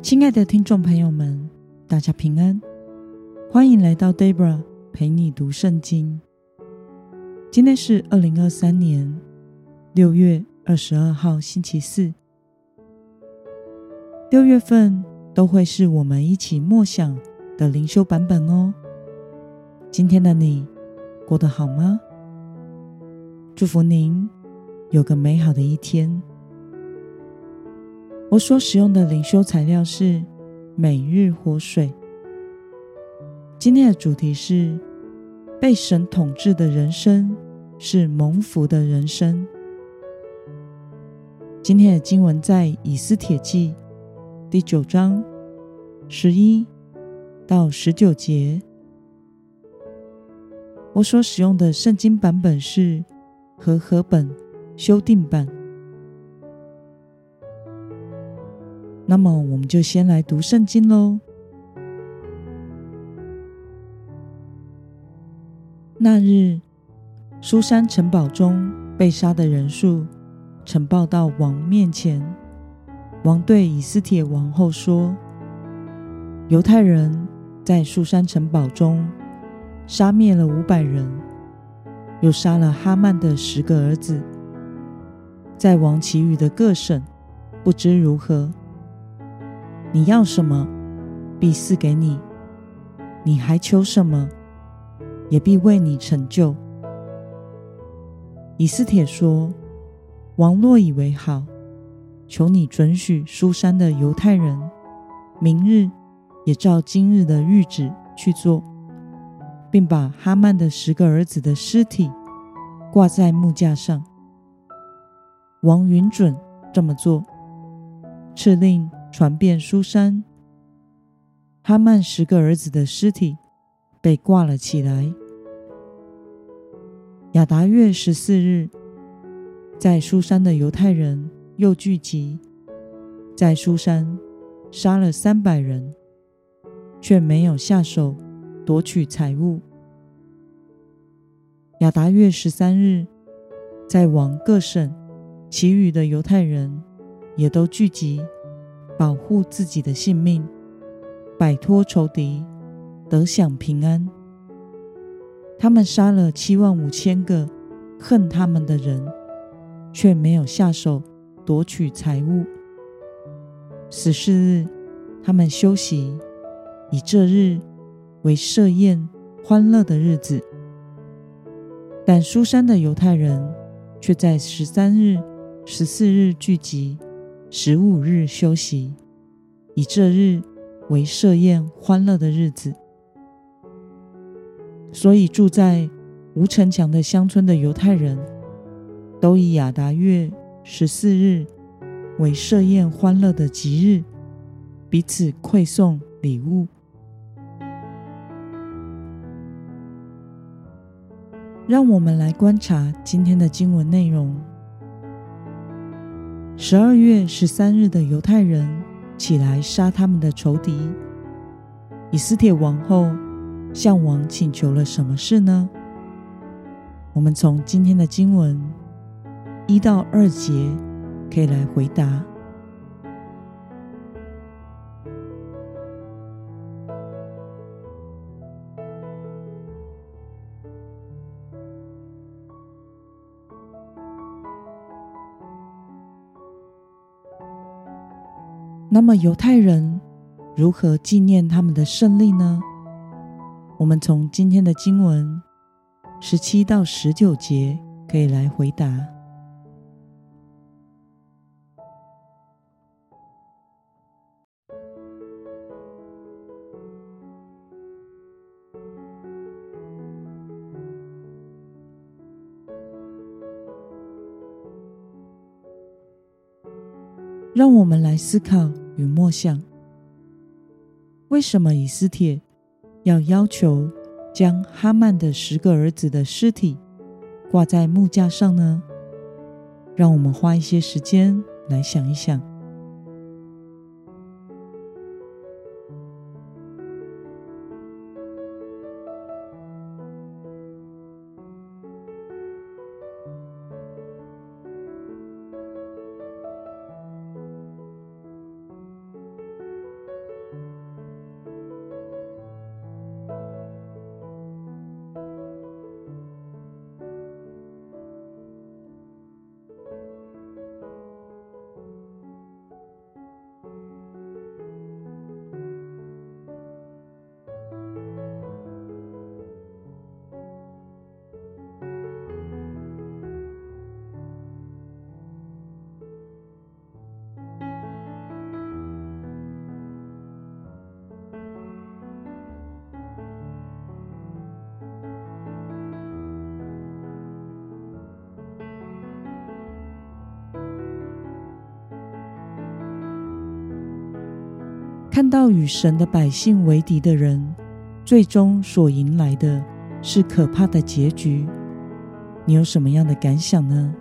亲爱的听众朋友们，大家平安，欢迎来到 Debra 陪你读圣经。今天是二零二三年六月二十二号，星期四。六月份都会是我们一起默想的灵修版本哦。今天的你过得好吗？祝福您有个美好的一天。我所使用的灵修材料是每日活水。今天的主题是被神统治的人生是蒙福的人生。今天的经文在以斯帖记第九章十一到十九节。我所使用的圣经版本是和合本修订版。那么，我们就先来读圣经喽。那日，苏珊城堡中被杀的人数呈报到王面前。王对以斯帖王后说：“犹太人在苏珊城堡中杀灭了五百人，又杀了哈曼的十个儿子。在王其余的各省，不知如何。”你要什么，必赐给你；你还求什么，也必为你成就。以斯帖说：“王若以为好，求你准许书珊的犹太人，明日也照今日的谕旨去做，并把哈曼的十个儿子的尸体挂在木架上。”王允准这么做，敕令。传遍苏珊，哈曼十个儿子的尸体被挂了起来。亚达月十四日，在苏珊的犹太人又聚集，在苏珊杀了三百人，却没有下手夺取财物。亚达月十三日，在往各省其余的犹太人也都聚集。保护自己的性命，摆脱仇敌，得享平安。他们杀了七万五千个恨他们的人，却没有下手夺取财物。十四日，他们休息，以这日为设宴欢乐的日子。但苏珊的犹太人却在十三日、十四日聚集。十五日休息，以这日为设宴欢乐的日子。所以住在无城墙的乡村的犹太人都以亚达月十四日为设宴欢乐的吉日，彼此馈送礼物。让我们来观察今天的经文内容。十二月十三日的犹太人起来杀他们的仇敌。以斯帖王后向王请求了什么事呢？我们从今天的经文一到二节可以来回答。那么犹太人如何纪念他们的胜利呢？我们从今天的经文十七到十九节可以来回答。让我们来思考与默想：为什么以斯帖要要求将哈曼的十个儿子的尸体挂在木架上呢？让我们花一些时间来想一想。看到与神的百姓为敌的人，最终所迎来的是可怕的结局。你有什么样的感想呢？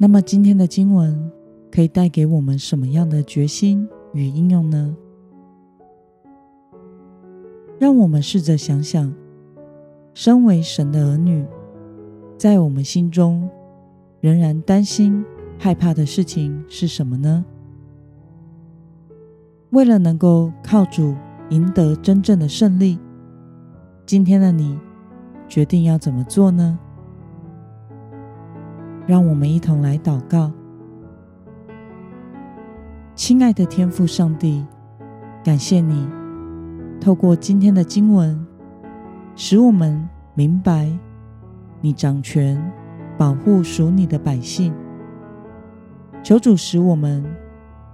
那么今天的经文可以带给我们什么样的决心与应用呢？让我们试着想想，身为神的儿女，在我们心中仍然担心、害怕的事情是什么呢？为了能够靠主赢得真正的胜利，今天的你决定要怎么做呢？让我们一同来祷告，亲爱的天父上帝，感谢你透过今天的经文，使我们明白你掌权保护属你的百姓。求主使我们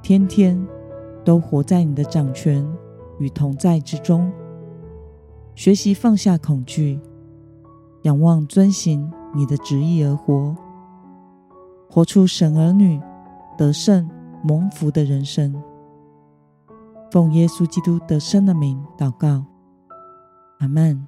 天天都活在你的掌权与同在之中，学习放下恐惧，仰望遵行你的旨意而活。活出神儿女得胜蒙福的人生，奉耶稣基督得胜的名祷告，阿门。